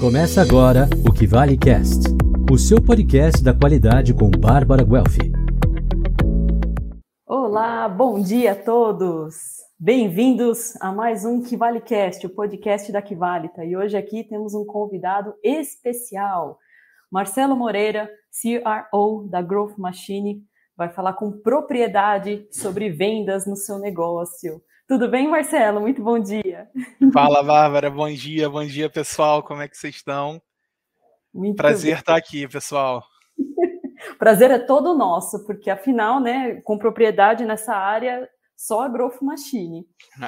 Começa agora o Que Vale Cast, o seu podcast da qualidade com Bárbara Guelfi. Olá, bom dia a todos. Bem-vindos a mais um Que Vale Cast, o podcast da Kivalita. E hoje aqui temos um convidado especial, Marcelo Moreira, CRO da Growth Machine, vai falar com propriedade sobre vendas no seu negócio. Tudo bem, Marcelo? Muito bom dia. Fala, Bárbara. Bom dia, bom dia, pessoal. Como é que vocês estão? Muito Prazer bem. estar aqui, pessoal. Prazer é todo nosso, porque afinal, né, com propriedade nessa área, só a Growth Machine.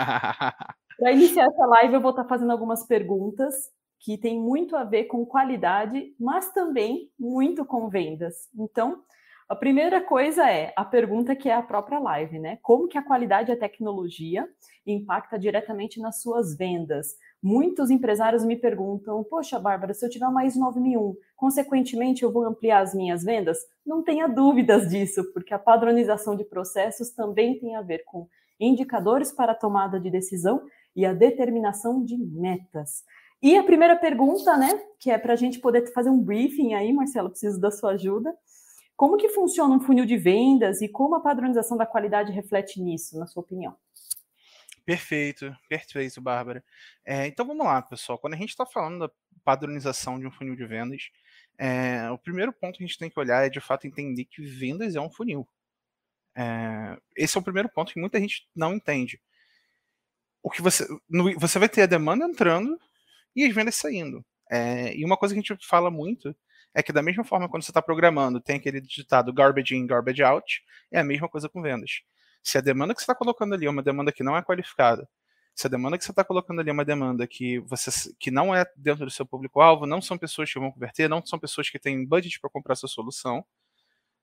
Para iniciar essa live, eu vou estar fazendo algumas perguntas que têm muito a ver com qualidade, mas também muito com vendas. Então, a primeira coisa é a pergunta que é a própria live, né? Como que a qualidade e a tecnologia impacta diretamente nas suas vendas? Muitos empresários me perguntam: Poxa, Bárbara, se eu tiver mais 9001, consequentemente eu vou ampliar as minhas vendas? Não tenha dúvidas disso, porque a padronização de processos também tem a ver com indicadores para a tomada de decisão e a determinação de metas. E a primeira pergunta, né, que é para a gente poder fazer um briefing aí, Marcelo, preciso da sua ajuda. Como que funciona um funil de vendas e como a padronização da qualidade reflete nisso, na sua opinião? Perfeito, perfeito, Bárbara. É, então vamos lá, pessoal. Quando a gente está falando da padronização de um funil de vendas, é, o primeiro ponto que a gente tem que olhar é de fato entender que vendas é um funil. É, esse é o primeiro ponto que muita gente não entende. O que você, no, você vai ter a demanda entrando e as vendas saindo. É, e uma coisa que a gente fala muito é que da mesma forma quando você está programando, tem aquele ditado garbage in, garbage out, é a mesma coisa com vendas. Se a demanda que você está colocando ali é uma demanda que não é qualificada, se a demanda que você está colocando ali é uma demanda que você que não é dentro do seu público-alvo, não são pessoas que vão converter, não são pessoas que têm budget para comprar sua solução,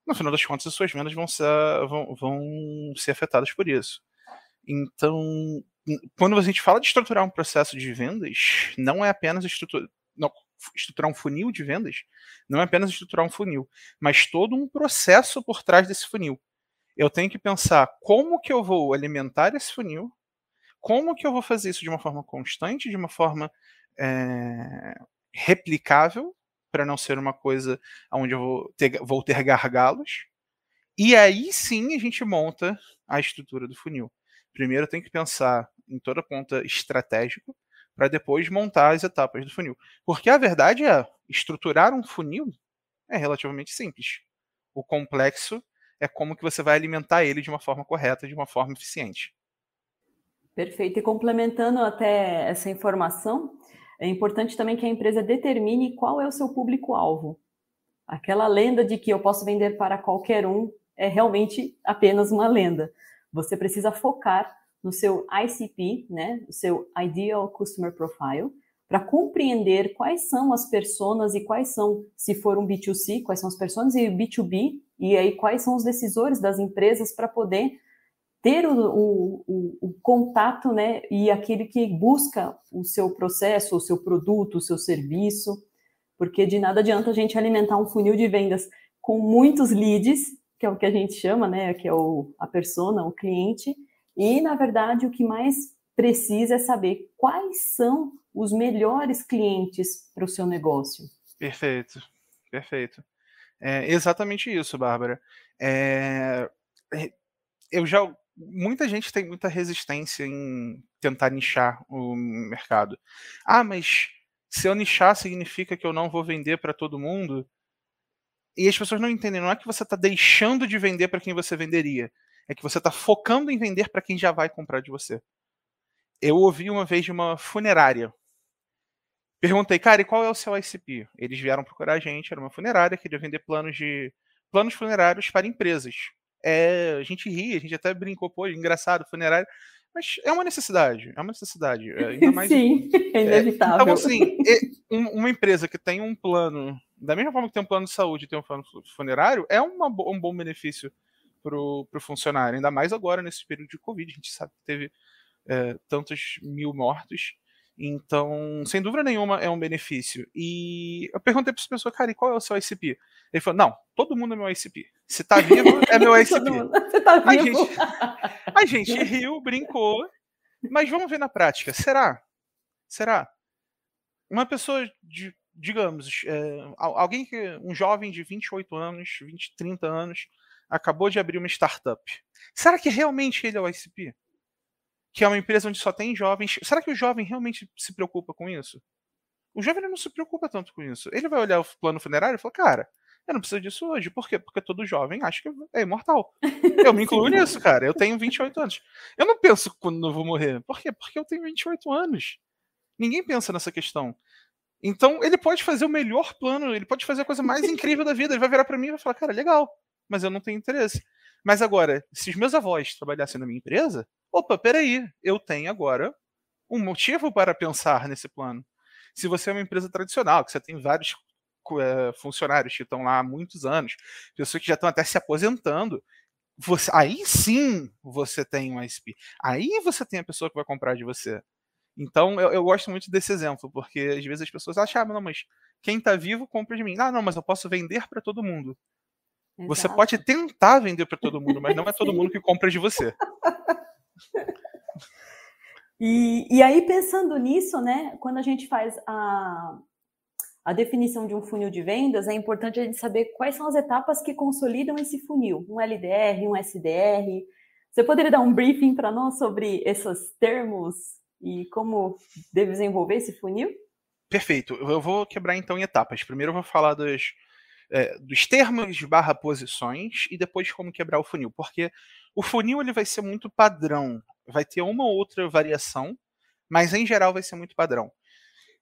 no final das contas as suas vendas vão ser, vão, vão ser afetadas por isso. Então, quando a gente fala de estruturar um processo de vendas, não é apenas estruturar. Não, estruturar um funil de vendas, não é apenas estruturar um funil, mas todo um processo por trás desse funil. Eu tenho que pensar como que eu vou alimentar esse funil, como que eu vou fazer isso de uma forma constante, de uma forma é, replicável, para não ser uma coisa onde eu vou ter, vou ter gargalos. E aí sim a gente monta a estrutura do funil. Primeiro tem que pensar em toda ponta estratégica, para depois montar as etapas do funil. Porque a verdade é, estruturar um funil é relativamente simples. O complexo é como que você vai alimentar ele de uma forma correta, de uma forma eficiente. Perfeito. E complementando até essa informação, é importante também que a empresa determine qual é o seu público-alvo. Aquela lenda de que eu posso vender para qualquer um é realmente apenas uma lenda. Você precisa focar no seu ICP, né, o seu Ideal Customer Profile, para compreender quais são as personas e quais são, se for um B2C, quais são as personas e B2B, e aí quais são os decisores das empresas para poder ter o, o, o, o, contato, né, e aquele que busca o seu processo, o seu produto, o seu serviço, porque de nada adianta a gente alimentar um funil de vendas com muitos leads, que é o que a gente chama, né, que é a persona, o cliente, e, na verdade, o que mais precisa é saber quais são os melhores clientes para o seu negócio. Perfeito, perfeito. É exatamente isso, Bárbara. É, é, eu já muita gente tem muita resistência em tentar nichar o mercado. Ah, mas se eu nichar significa que eu não vou vender para todo mundo? E as pessoas não entendem, não é que você está deixando de vender para quem você venderia é que você está focando em vender para quem já vai comprar de você. Eu ouvi uma vez de uma funerária. Perguntei, cara, e qual é o seu ICP? Eles vieram procurar a gente, era uma funerária, queria vender planos de planos funerários para empresas. É, a gente ri, a gente até brincou, pô, engraçado, funerário. Mas é uma necessidade, é uma necessidade. É, ainda mais, Sim, é inevitável. É, então, assim, uma empresa que tem um plano, da mesma forma que tem um plano de saúde e tem um plano funerário, é uma, um bom benefício pro, pro funcionário, ainda mais agora nesse período de Covid, a gente sabe que teve é, tantos mil mortos. Então, sem dúvida nenhuma, é um benefício. E eu perguntei para essa pessoa, cara, e qual é o seu ICP? Ele falou, não, todo mundo é meu ICP. Se tá vivo, é meu ICP. Você tá vivo. A gente, a gente riu, brincou, mas vamos ver na prática. Será? Será? Uma pessoa de digamos, é, alguém que. um jovem de 28 anos, 20, 30 anos, acabou de abrir uma startup. Será que realmente ele é o ICP? Que é uma empresa onde só tem jovens. Será que o jovem realmente se preocupa com isso? O jovem não se preocupa tanto com isso. Ele vai olhar o plano funerário e falar, cara, eu não preciso disso hoje. Por quê? Porque todo jovem acha que é imortal. Eu me incluo nisso, cara. Eu tenho 28 anos. Eu não penso quando eu vou morrer. Por quê? Porque eu tenho 28 anos. Ninguém pensa nessa questão. Então, ele pode fazer o melhor plano, ele pode fazer a coisa mais incrível da vida. Ele vai virar para mim e vai falar, cara, legal, mas eu não tenho interesse. Mas agora, se os meus avós trabalhassem na minha empresa, opa, peraí, eu tenho agora um motivo para pensar nesse plano. Se você é uma empresa tradicional, que você tem vários é, funcionários que estão lá há muitos anos, pessoas que já estão até se aposentando, você, aí sim você tem um ISP. Aí você tem a pessoa que vai comprar de você. Então, eu, eu, gosto muito desse exemplo, porque às vezes as pessoas acham, ah, mas quem está vivo compra de mim. Ah, não, mas eu posso vender para todo mundo. Exato. Você pode tentar vender para todo mundo, mas não é todo mundo que compra de você. e, e aí, pensando nisso, né, quando a gente faz a, a definição de um funil de vendas, é importante a gente saber quais são as etapas que consolidam esse funil. Um LDR, um SDR. Você poderia dar um briefing para nós sobre esses termos e como desenvolver esse funil? Perfeito. Eu vou quebrar então em etapas. Primeiro eu vou falar dos, é, dos termos barra posições e depois como quebrar o funil. Porque o funil ele vai ser muito padrão. Vai ter uma ou outra variação, mas em geral vai ser muito padrão.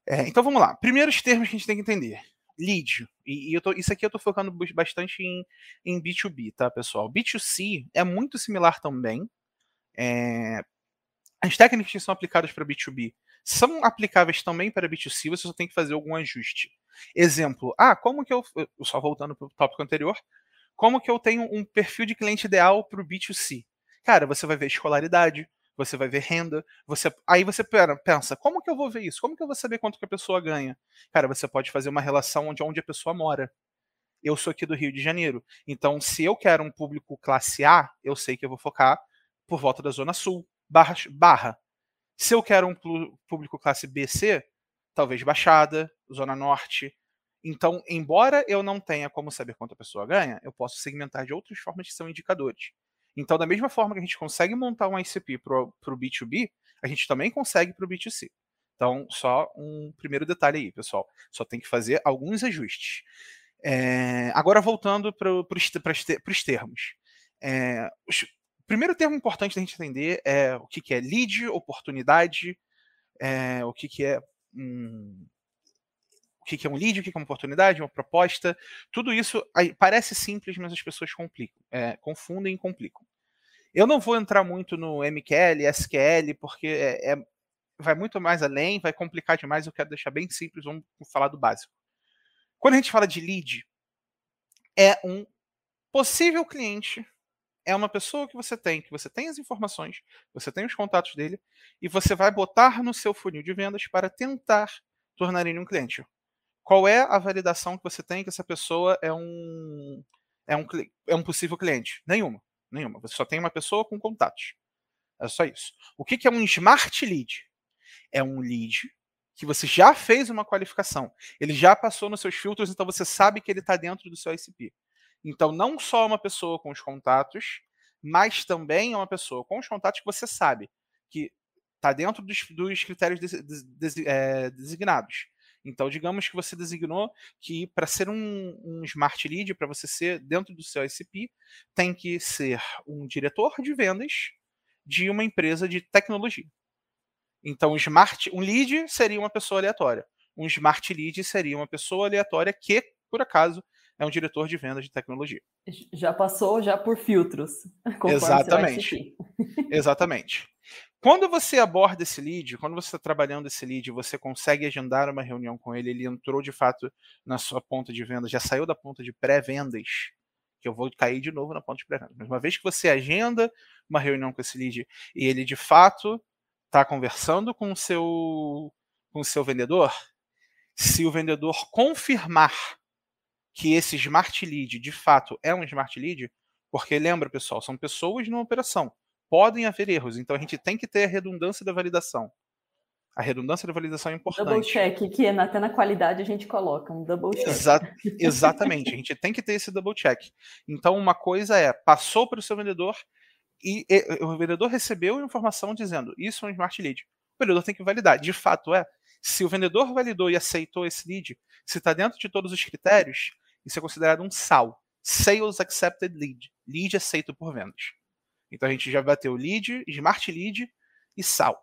É, então vamos lá. Primeiros termos que a gente tem que entender. Lead. E, e tô, isso aqui eu estou focando bastante em, em B2B, tá, pessoal? B2C é muito similar também. É, as técnicas que são aplicadas para B2B são aplicáveis também para B2C, você só tem que fazer algum ajuste. Exemplo, ah, como que eu, só voltando para o tópico anterior, como que eu tenho um perfil de cliente ideal para o B2C? Cara, você vai ver escolaridade, você vai ver renda, você aí você pensa, como que eu vou ver isso? Como que eu vou saber quanto que a pessoa ganha? Cara, você pode fazer uma relação onde onde a pessoa mora. Eu sou aqui do Rio de Janeiro, então se eu quero um público classe A, eu sei que eu vou focar por volta da zona sul barra, barra. Se eu quero um público classe B, C, talvez Baixada, Zona Norte. Então, embora eu não tenha como saber quanto a pessoa ganha, eu posso segmentar de outras formas que são indicadores. Então, da mesma forma que a gente consegue montar um ICP para o B2B, a gente também consegue para o B2C. Então, só um primeiro detalhe aí, pessoal. Só tem que fazer alguns ajustes. É, agora, voltando para os termos. É, os, primeiro termo importante da gente entender é o que, que é lead, oportunidade, é, o que, que é um, o que, que é um lead, o que, que é uma oportunidade, uma proposta. Tudo isso aí, parece simples, mas as pessoas complicam, é, confundem e complicam. Eu não vou entrar muito no MQL, SQL, porque é, é, vai muito mais além, vai complicar demais. Eu quero deixar bem simples, vamos falar do básico. Quando a gente fala de lead, é um possível cliente é uma pessoa que você tem, que você tem as informações, você tem os contatos dele, e você vai botar no seu funil de vendas para tentar tornar ele um cliente. Qual é a validação que você tem que essa pessoa é um, é um, é um possível cliente? Nenhuma. Nenhuma. Você só tem uma pessoa com contatos. É só isso. O que, é um smart lead? É um lead que você já fez uma qualificação. Ele já passou nos seus filtros, então você sabe que ele está dentro do seu ICP. Então, não só uma pessoa com os contatos, mas também é uma pessoa com os contatos que você sabe que está dentro dos, dos critérios é, designados. Então, digamos que você designou que para ser um, um, Smart Lead, para você ser dentro do seu ICP, tem que ser um diretor de vendas de uma empresa de tecnologia. Então, smart, um lead seria uma pessoa aleatória. Um Smart Lead seria uma pessoa aleatória que, por acaso, é um diretor de vendas de tecnologia. Já passou já por filtros. Exatamente. Exatamente. Quando você aborda esse lead, quando você está trabalhando esse lead, você consegue agendar uma reunião com ele, ele entrou de fato na sua ponta de venda, já saiu da ponta de pré-vendas, que eu vou cair de novo na ponta de pré-vendas. Mas uma vez que você agenda uma reunião com esse lead e ele de fato está conversando com o seu com o seu vendedor, se o vendedor confirmar que esse smart lead de fato é um smart lead, porque lembra, pessoal, são pessoas numa operação. Podem haver erros, então a gente tem que ter a redundância da validação. A redundância da validação é importante. Double check, que até na qualidade a gente coloca um double check. Exa exatamente, a gente tem que ter esse double check. Então, uma coisa é, passou para o seu vendedor e, e o vendedor recebeu a informação dizendo isso é um smart lead. O vendedor tem que validar. De fato, é. Se o vendedor validou e aceitou esse lead, se está dentro de todos os critérios, isso é considerado um SAL. Sales Accepted Lead. Lead aceito por vendas. Então a gente já bateu lead, smart lead e SAL.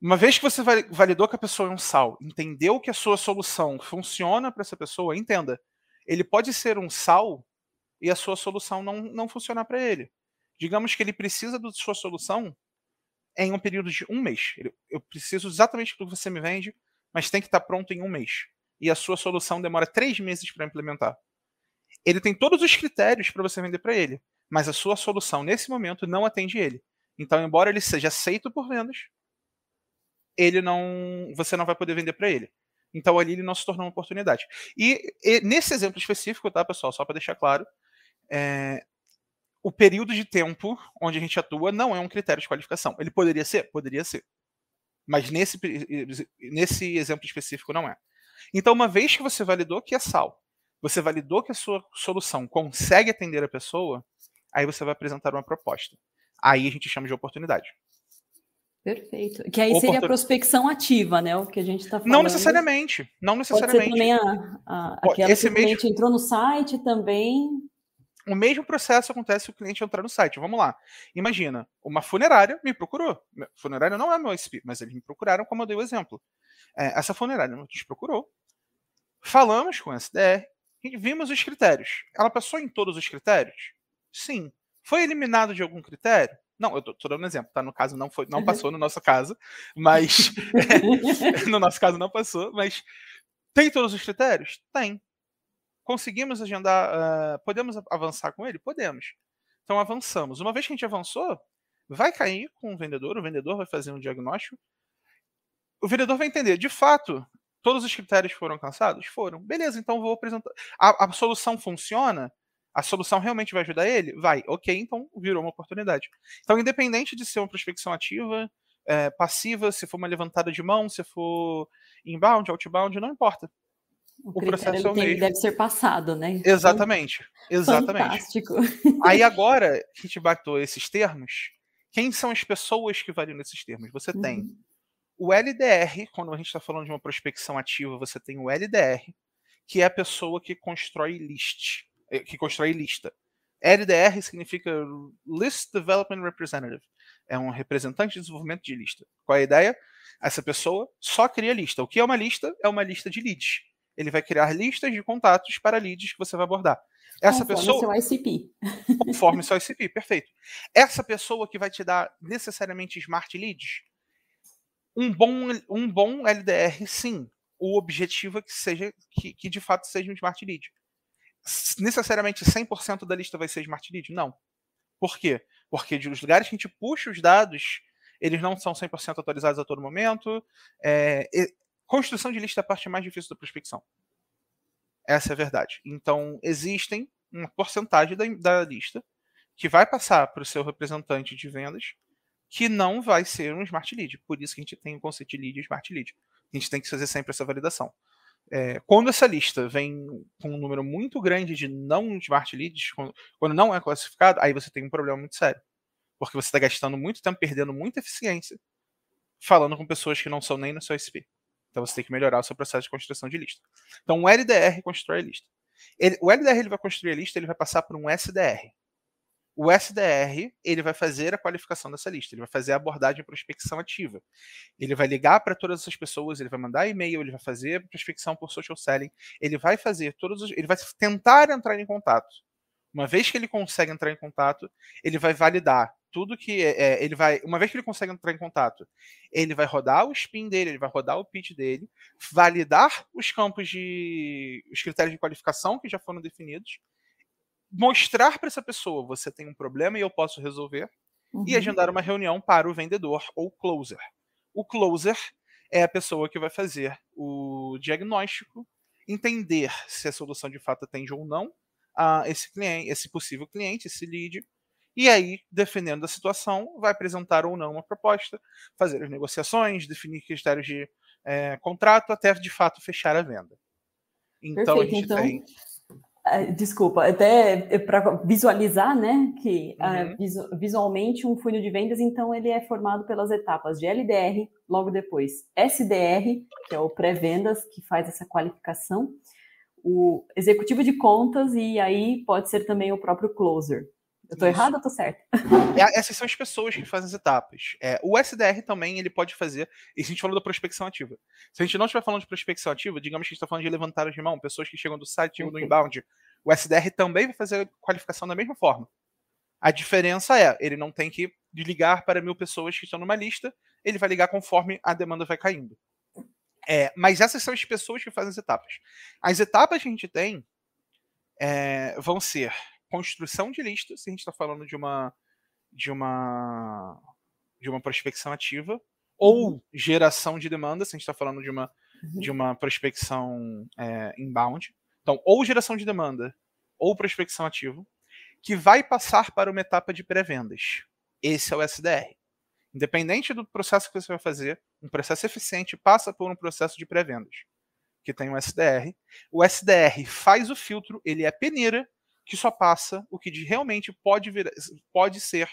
Uma vez que você validou que a pessoa é um SAL, entendeu que a sua solução funciona para essa pessoa, entenda. Ele pode ser um SAL e a sua solução não, não funcionar para ele. Digamos que ele precisa da sua solução em um período de um mês. Eu preciso exatamente do que você me vende, mas tem que estar pronto em um mês. E a sua solução demora três meses para implementar. Ele tem todos os critérios para você vender para ele, mas a sua solução nesse momento não atende ele. Então, embora ele seja aceito por vendas, ele não, você não vai poder vender para ele. Então ali ele não se tornou uma oportunidade. E, e nesse exemplo específico, tá, pessoal, só para deixar claro, é, o período de tempo onde a gente atua não é um critério de qualificação. Ele poderia ser? Poderia ser. Mas nesse, nesse exemplo específico não é. Então, uma vez que você validou que é sal, você validou que a sua solução consegue atender a pessoa, aí você vai apresentar uma proposta. Aí a gente chama de oportunidade. Perfeito. Que aí seria a prospecção ativa, né? O que a gente está falando. Não necessariamente. Não necessariamente. Pode ser também a, a, aquela Esse que o cliente mesmo... entrou no site também. O mesmo processo acontece se o cliente entrar no site. Vamos lá. Imagina, uma funerária me procurou. Funerária não é meu SP, mas eles me procuraram, como eu dei o exemplo. É, essa funerária nos procurou. Falamos com a SDR e vimos os critérios. Ela passou em todos os critérios? Sim. Foi eliminado de algum critério? Não, eu tô, tô, dando um exemplo, tá? No caso não foi, não uhum. passou no nosso caso, mas no nosso caso não passou, mas tem todos os critérios? Tem. Conseguimos agendar, uh, podemos avançar com ele? Podemos. Então avançamos. Uma vez que a gente avançou, vai cair com o vendedor, o vendedor vai fazer um diagnóstico. O vendedor vai entender, de fato, todos os critérios foram alcançados? Foram. Beleza, então vou apresentar. A, a solução funciona? a solução realmente vai ajudar ele? Vai. Ok, então virou uma oportunidade. Então, independente de ser uma prospecção ativa, é, passiva, se for uma levantada de mão, se for inbound, outbound, não importa. O, o processo é o mesmo. deve ser passado, né? Exatamente. Exatamente. Fantástico. Aí agora que te bateu esses termos, quem são as pessoas que validam esses termos? Você uhum. tem o LDR, quando a gente está falando de uma prospecção ativa, você tem o LDR, que é a pessoa que constrói list. É, que constrói lista. LDR significa List Development Representative. É um representante de desenvolvimento de lista. Qual é a ideia? Essa pessoa só cria lista. O que é uma lista? É uma lista de leads. Ele vai criar listas de contatos para leads que você vai abordar. Essa conforme pessoa. seu ICP. Conforme seu ICP, perfeito. Essa pessoa que vai te dar necessariamente smart leads, um bom, um bom LDR, sim. O objetivo é que seja que, que de fato seja um smart lead necessariamente 100% da lista vai ser Smart Lead? Não. Por quê? Porque dos lugares que a gente puxa os dados, eles não são 100% atualizados a todo momento. É, construção de lista é a parte mais difícil da prospecção. Essa é a verdade. Então, existem uma porcentagem da, da lista que vai passar para o seu representante de vendas que não vai ser um Smart Lead. Por isso que a gente tem o conceito de lead e Smart Lead. A gente tem que fazer sempre essa validação. É, quando essa lista vem com um número muito grande de não smart leads, quando não é classificado, aí você tem um problema muito sério. Porque você está gastando muito tempo, perdendo muita eficiência, falando com pessoas que não são nem no seu SP. Então você tem que melhorar o seu processo de construção de lista. Então o LDR constrói a lista. Ele, o LDR ele vai construir a lista, ele vai passar por um SDR o SDR ele vai fazer a qualificação dessa lista, ele vai fazer a abordagem de prospecção ativa. Ele vai ligar para todas essas pessoas, ele vai mandar e-mail, ele vai fazer prospecção por social selling, ele vai fazer todos os, ele vai tentar entrar em contato. Uma vez que ele consegue entrar em contato, ele vai validar tudo que é, é, ele vai, uma vez que ele consegue entrar em contato, ele vai rodar o spin dele, ele vai rodar o pitch dele, validar os campos de os critérios de qualificação que já foram definidos mostrar para essa pessoa você tem um problema e eu posso resolver uhum. e agendar uma reunião para o vendedor ou closer. O closer é a pessoa que vai fazer o diagnóstico, entender se a solução de fato atende ou não a esse cliente, esse possível cliente, esse lead, E aí, defendendo da situação, vai apresentar ou não uma proposta, fazer as negociações, definir critérios de é, contrato, até de fato fechar a venda. Então Perfeito, a gente então... tem desculpa, até é para visualizar, né, que uhum. uh, visualmente um funil de vendas, então ele é formado pelas etapas de LDR, logo depois SDR, que é o pré-vendas, que faz essa qualificação, o executivo de contas e aí pode ser também o próprio closer. Eu tô errado ou tô certo? É, essas são as pessoas que fazem as etapas. É, o SDR também ele pode fazer, e a gente falou da prospecção ativa. Se a gente não estiver falando de prospecção ativa, digamos que a gente está falando de levantar de mão, pessoas que chegam do site, chegam do inbound, o SDR também vai fazer a qualificação da mesma forma. A diferença é, ele não tem que ligar para mil pessoas que estão numa lista, ele vai ligar conforme a demanda vai caindo. É, mas essas são as pessoas que fazem as etapas. As etapas que a gente tem é, vão ser construção de listas, se a gente está falando de uma de uma de uma prospecção ativa, ou uhum. geração de demanda, se a gente está falando de uma uhum. de uma prospecção é, inbound. Então, ou geração de demanda, ou prospecção ativa, que vai passar para uma etapa de pré-vendas. Esse é o SDR. Independente do processo que você vai fazer, um processo eficiente passa por um processo de pré-vendas, que tem o SDR. O SDR faz o filtro, ele é peneira, que só passa o que realmente pode, vir, pode ser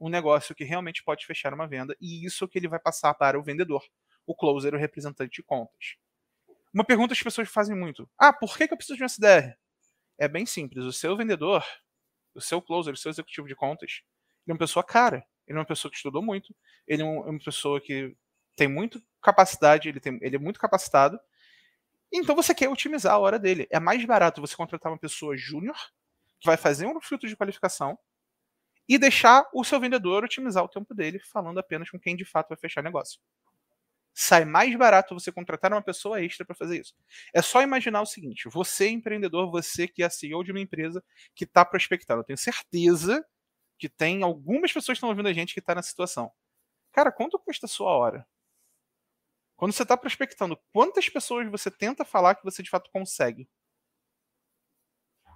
um negócio que realmente pode fechar uma venda, e isso que ele vai passar para o vendedor, o closer, o representante de contas. Uma pergunta que as pessoas fazem muito: ah, por que, eu preciso de um SDR? É bem simples. O seu vendedor, o seu closer, o seu executivo de contas, ele é uma pessoa cara. Ele é uma pessoa que estudou muito. Ele é, é uma pessoa que tem muita capacidade. Ele, tem, ele é muito capacitado. Então você quer otimizar a hora dele. É mais barato você contratar uma pessoa júnior vai fazer um filtro de qualificação e deixar o seu vendedor otimizar o tempo dele, falando apenas com quem de fato vai fechar negócio. Sai mais barato você contratar uma pessoa extra para fazer isso. É só imaginar o seguinte: você, empreendedor, você que é CEO de uma empresa que está prospectando, eu tenho certeza que tem algumas pessoas que estão ouvindo a gente que está nessa situação. Cara, quanto custa a sua hora? Quando você está prospectando, quantas pessoas você tenta falar que você de fato consegue?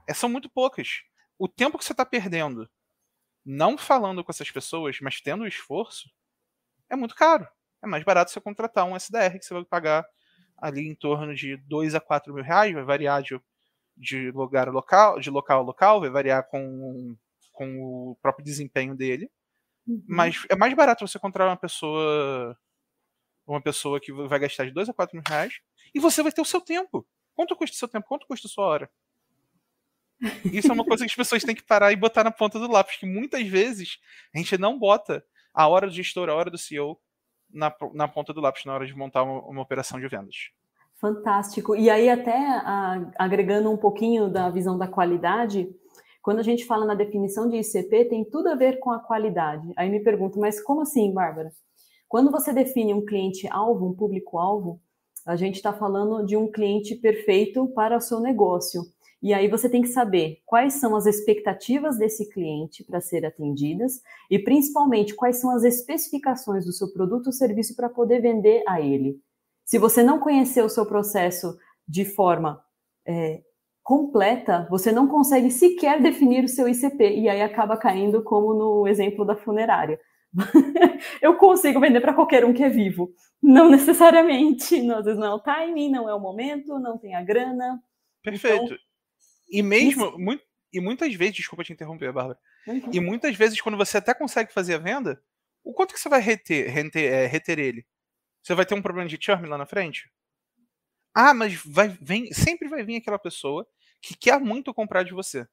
É, são muito poucas. O tempo que você está perdendo não falando com essas pessoas, mas tendo o esforço, é muito caro. É mais barato você contratar um SDR que você vai pagar ali em torno de 2 a 4 mil reais, vai variar de, de lugar a local, de local a local, vai variar com, com o próprio desempenho dele. Uhum. Mas é mais barato você contratar uma pessoa uma pessoa que vai gastar de 2 a 4 mil reais e você vai ter o seu tempo. Quanto custa o seu tempo? Quanto custa a sua hora? Isso é uma coisa que as pessoas têm que parar e botar na ponta do lápis, que muitas vezes a gente não bota a hora do gestor, a hora do CEO na, na ponta do lápis na hora de montar uma, uma operação de vendas. Fantástico. E aí, até a, agregando um pouquinho da visão da qualidade, quando a gente fala na definição de ICP, tem tudo a ver com a qualidade. Aí me pergunto, mas como assim, Bárbara? Quando você define um cliente-alvo, um público-alvo, a gente está falando de um cliente perfeito para o seu negócio. E aí você tem que saber quais são as expectativas desse cliente para ser atendidas e principalmente quais são as especificações do seu produto ou serviço para poder vender a ele. Se você não conhecer o seu processo de forma é, completa, você não consegue sequer definir o seu ICP e aí acaba caindo como no exemplo da funerária. eu consigo vender para qualquer um que é vivo. Não necessariamente. Às vezes não é o timing, não é o momento, não tem a grana. Perfeito. Então, e mesmo, muito, e muitas vezes, desculpa te interromper, Bárbara, uhum. e muitas vezes quando você até consegue fazer a venda, o quanto que você vai reter, reter, é, reter ele? Você vai ter um problema de churn lá na frente? Ah, mas vai, vem, sempre vai vir aquela pessoa que quer muito comprar de você.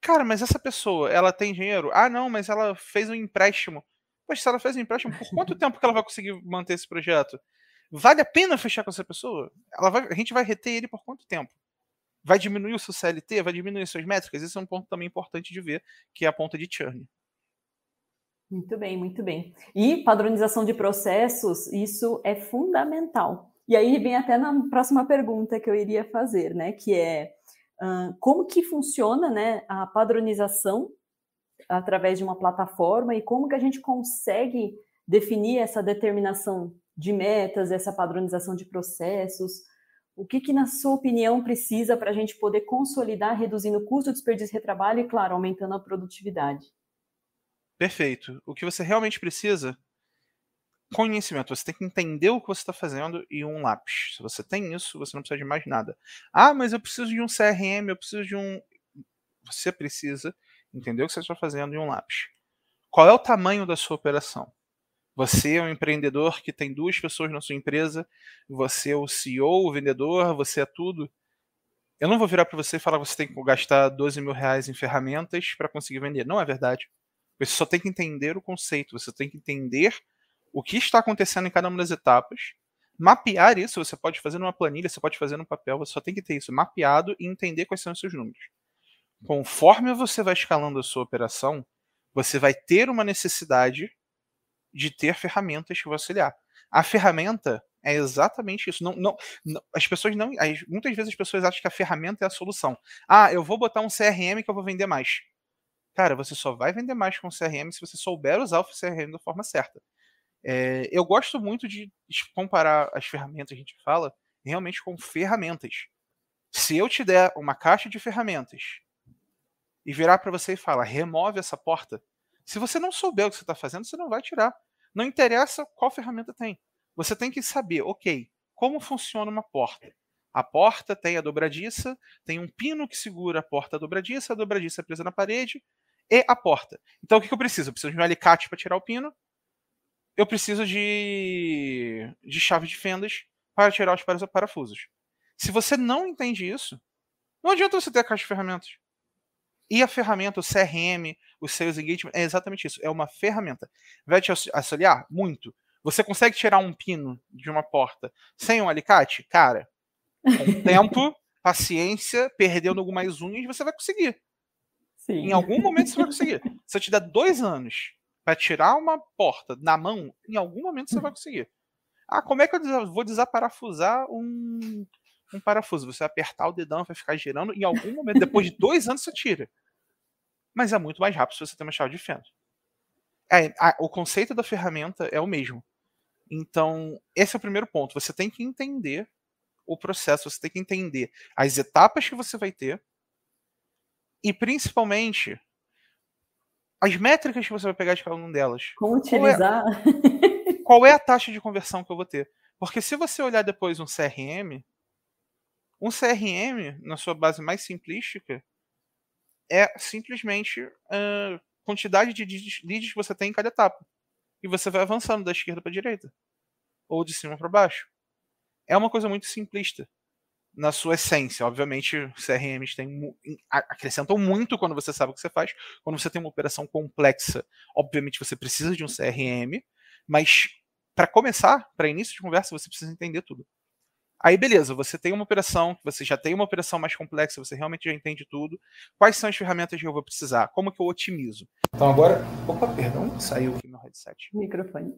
Cara, mas essa pessoa, ela tem dinheiro? Ah, não, mas ela fez um empréstimo. Poxa, se ela fez um empréstimo, por quanto tempo que ela vai conseguir manter esse projeto? Vale a pena fechar com essa pessoa? Ela vai, a gente vai reter ele por quanto tempo? Vai diminuir o seu CLT, vai diminuir suas métricas. Esse é um ponto também importante de ver, que é a ponta de churn. Muito bem, muito bem. E padronização de processos, isso é fundamental. E aí vem até na próxima pergunta que eu iria fazer, né? Que é uh, como que funciona né, a padronização através de uma plataforma e como que a gente consegue definir essa determinação de metas, essa padronização de processos, O que, que na sua opinião, precisa para a gente poder consolidar, reduzindo o custo, desperdício de retrabalho e, claro, aumentando a produtividade? Perfeito. O que você realmente precisa conhecimento. Você tem que entender o que você está fazendo e um lápis. Se você tem isso, você não precisa de mais nada. Ah, mas eu preciso de um CRM, eu preciso de um. Você precisa entender o que você está fazendo e um lápis. Qual é o tamanho da sua operação? Você é um empreendedor que tem duas pessoas na sua empresa, você é o CEO, o vendedor, você é tudo. Eu não vou virar para você e falar que você tem que gastar 12 mil reais em ferramentas para conseguir vender. Não é verdade. Você só tem que entender o conceito, você tem que entender o que está acontecendo em cada uma das etapas, mapear isso, você pode fazer numa planilha, você pode fazer no papel, você só tem que ter isso mapeado e entender quais são os seus números. Conforme você vai escalando a sua operação, você vai ter uma necessidade de ter ferramentas que vão auxiliar. A ferramenta é exatamente isso. Não, não, não, as pessoas não. Muitas vezes as pessoas acham que a ferramenta é a solução. Ah, eu vou botar um CRM que eu vou vender mais. Cara, você só vai vender mais com o CRM se você souber usar o CRM da forma certa. É, eu gosto muito de comparar as ferramentas que a gente fala realmente com ferramentas. Se eu te der uma caixa de ferramentas e virar para você e falar, remove essa porta, se você não souber o que você está fazendo, você não vai tirar. Não interessa qual ferramenta tem. Você tem que saber, ok, como funciona uma porta. A porta tem a dobradiça, tem um pino que segura a porta dobradiça, a dobradiça é presa na parede e a porta. Então o que, eu preciso? Eu preciso de um alicate para tirar o pino, eu preciso de, de chave de fendas para tirar os parafusos. Se você não entende isso, não adianta você ter a caixa de ferramentas. E a ferramenta, o CRM, o Sales Engagement, é exatamente isso. É uma ferramenta. Vai te auxiliar? Muito. Você consegue tirar um pino de uma porta sem um alicate? Cara, com tempo, paciência, perdendo algumas unhas, você vai conseguir. Sim. Em algum momento você vai conseguir. Se eu te der dois anos para tirar uma porta na mão, em algum momento você vai conseguir. Ah, como é que eu vou desaparafusar um, um parafuso? Você vai apertar o dedão, vai ficar girando, em algum momento, depois de dois anos, você tira. Mas é muito mais rápido se você tem uma chave de fenda. É, a, o conceito da ferramenta é o mesmo. Então, esse é o primeiro ponto. Você tem que entender o processo, você tem que entender as etapas que você vai ter e, principalmente, as métricas que você vai pegar de cada uma delas. Como utilizar? Qual é, qual é a taxa de conversão que eu vou ter? Porque se você olhar depois um CRM, um CRM, na sua base mais simplística, é simplesmente a quantidade de leads que você tem em cada etapa. E você vai avançando da esquerda para a direita. Ou de cima para baixo. É uma coisa muito simplista na sua essência. Obviamente, CRMs tem, acrescentam muito quando você sabe o que você faz. Quando você tem uma operação complexa, obviamente você precisa de um CRM, mas para começar, para início de conversa, você precisa entender tudo. Aí, beleza, você tem uma operação, você já tem uma operação mais complexa, você realmente já entende tudo. Quais são as ferramentas que eu vou precisar? Como que eu otimizo? Então agora. Opa, perdão, saiu aqui meu headset. Microfone.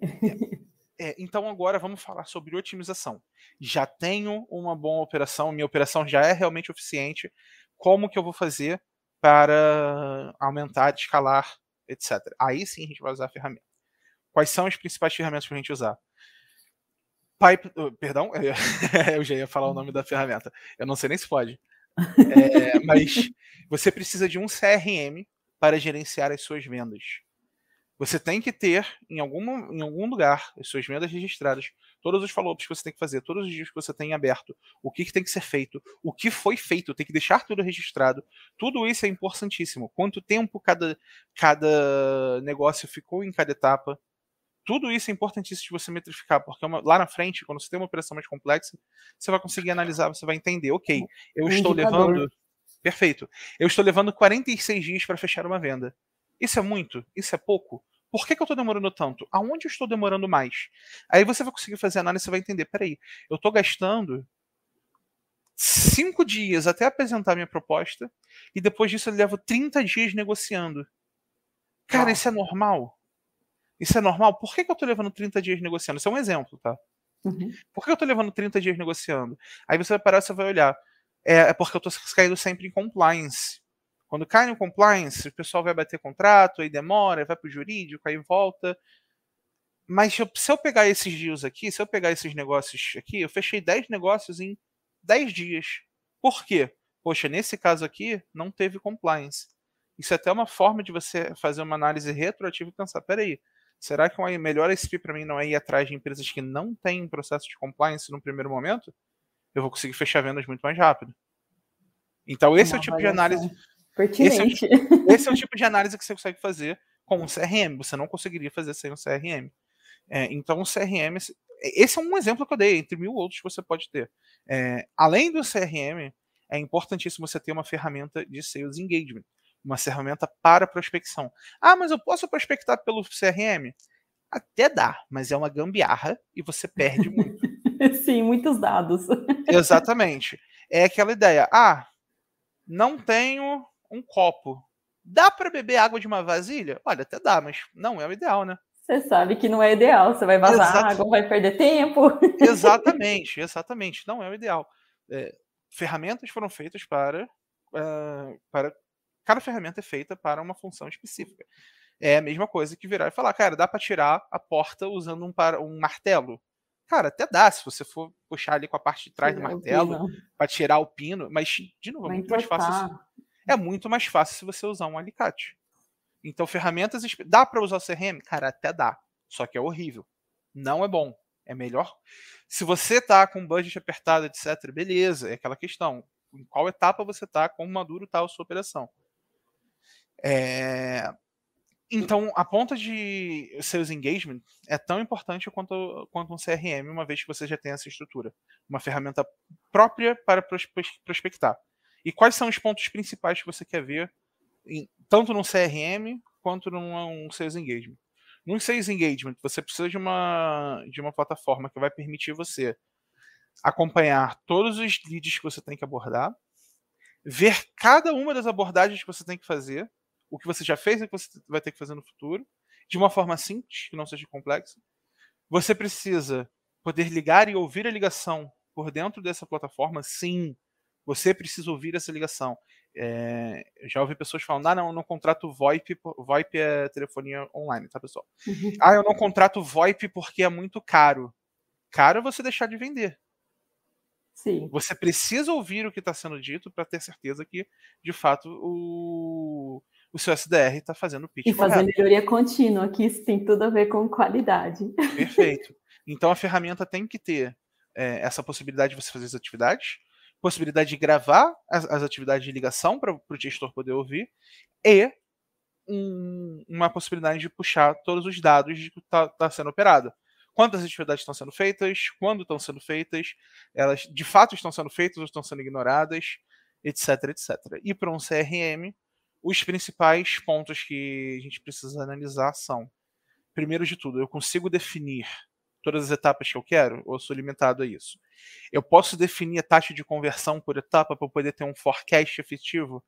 É, então agora vamos falar sobre otimização. Já tenho uma boa operação, minha operação já é realmente eficiente. Como que eu vou fazer para aumentar, escalar, etc. Aí sim a gente vai usar a ferramenta. Quais são as principais ferramentas para a gente usar? Pipe, uh, perdão, eu já ia falar o nome da ferramenta. Eu não sei nem se pode. É, mas você precisa de um CRM para gerenciar as suas vendas. Você tem que ter em algum, em algum lugar as suas vendas registradas, todos os follow-ups que você tem que fazer, todos os dias que você tem aberto, o que, que tem que ser feito, o que foi feito, tem que deixar tudo registrado. Tudo isso é importantíssimo. Quanto tempo cada, cada negócio ficou em cada etapa. Tudo isso é importantíssimo de você metrificar, porque uma, lá na frente, quando você tem uma operação mais complexa, você vai conseguir analisar, você vai entender, ok, eu estou levando. Perfeito. Eu estou levando 46 dias para fechar uma venda. Isso é muito? Isso é pouco? Por que, que eu estou demorando tanto? Aonde eu estou demorando mais? Aí você vai conseguir fazer análise e vai entender, peraí, eu estou gastando cinco dias até apresentar minha proposta e depois disso eu levo 30 dias negociando. Cara, isso é normal? Isso é normal? Por que, que eu estou levando 30 dias negociando? Isso é um exemplo, tá? Uhum. Por que eu estou levando 30 dias negociando? Aí você vai parar e vai olhar. É, é porque eu estou caindo sempre em compliance. Quando cai no compliance, o pessoal vai bater contrato, aí demora, vai para o jurídico, aí volta. Mas se eu pegar esses dias aqui, se eu pegar esses negócios aqui, eu fechei 10 negócios em 10 dias. Por quê? Poxa, nesse caso aqui, não teve compliance. Isso é até uma forma de você fazer uma análise retroativa e pensar, peraí, será que uma melhor SP para mim não é ir atrás de empresas que não têm processo de compliance no primeiro momento? Eu vou conseguir fechar vendas muito mais rápido. Então esse uma é o tipo de análise... Pertinente. Esse é, o, esse é o tipo de análise que você consegue fazer com um CRM. Você não conseguiria fazer sem um CRM. É, então, o CRM, esse é um exemplo que eu dei, entre mil outros que você pode ter. É, além do CRM, é importantíssimo você ter uma ferramenta de sales engagement, uma ferramenta para prospecção. Ah, mas eu posso prospectar pelo CRM? Até dá, mas é uma gambiarra e você perde muito. Sim, muitos dados. Exatamente. É aquela ideia. Ah, não tenho um copo. Dá para beber água de uma vasilha? Olha, até dá, mas não é o ideal, né? Você sabe que não é ideal, você vai vazar água, vai perder tempo. Exatamente, exatamente. Não é o ideal. É, ferramentas foram feitas para, uh, para. Cada ferramenta é feita para uma função específica. É a mesma coisa que virar e falar, cara, dá para tirar a porta usando um, para, um martelo? Cara, até dá, se você for puxar ali com a parte de trás do martelo para tirar o pino, mas, de novo, é muito mais fácil. É muito mais fácil se você usar um alicate. Então, ferramentas. Dá para usar o CRM? Cara, até dá. Só que é horrível. Não é bom. É melhor. Se você tá com budget apertado, etc., beleza, é aquela questão. Em qual etapa você tá, quão maduro tá a sua operação. É... Então, a ponta de seus engagement é tão importante quanto, quanto um CRM, uma vez que você já tem essa estrutura. Uma ferramenta própria para prospectar. E quais são os pontos principais que você quer ver tanto no CRM quanto num Sales Engagement. No Sales Engagement, você precisa de uma, de uma plataforma que vai permitir você acompanhar todos os leads que você tem que abordar, ver cada uma das abordagens que você tem que fazer, o que você já fez e o que você vai ter que fazer no futuro, de uma forma simples, que não seja complexa. Você precisa poder ligar e ouvir a ligação por dentro dessa plataforma, sim. Você precisa ouvir essa ligação. É, já ouvi pessoas falando, ah, não, eu não contrato VoIP, VoIP é telefonia online, tá, pessoal? Uhum. Ah, eu não contrato VoIP porque é muito caro. Caro é você deixar de vender. Sim. Você precisa ouvir o que está sendo dito para ter certeza que, de fato, o, o seu SDR está fazendo o pitch. E fazer correto. melhoria contínua, que isso tem tudo a ver com qualidade. Perfeito. Então a ferramenta tem que ter é, essa possibilidade de você fazer as atividades, possibilidade de gravar as, as atividades de ligação para o gestor poder ouvir e um, uma possibilidade de puxar todos os dados de que está tá sendo operado. Quantas atividades estão sendo feitas, quando estão sendo feitas, elas de fato estão sendo feitas ou estão sendo ignoradas, etc, etc. E para um CRM, os principais pontos que a gente precisa analisar são, primeiro de tudo, eu consigo definir todas as etapas que eu quero, ou sou limitado a isso? Eu posso definir a taxa de conversão por etapa para poder ter um forecast efetivo?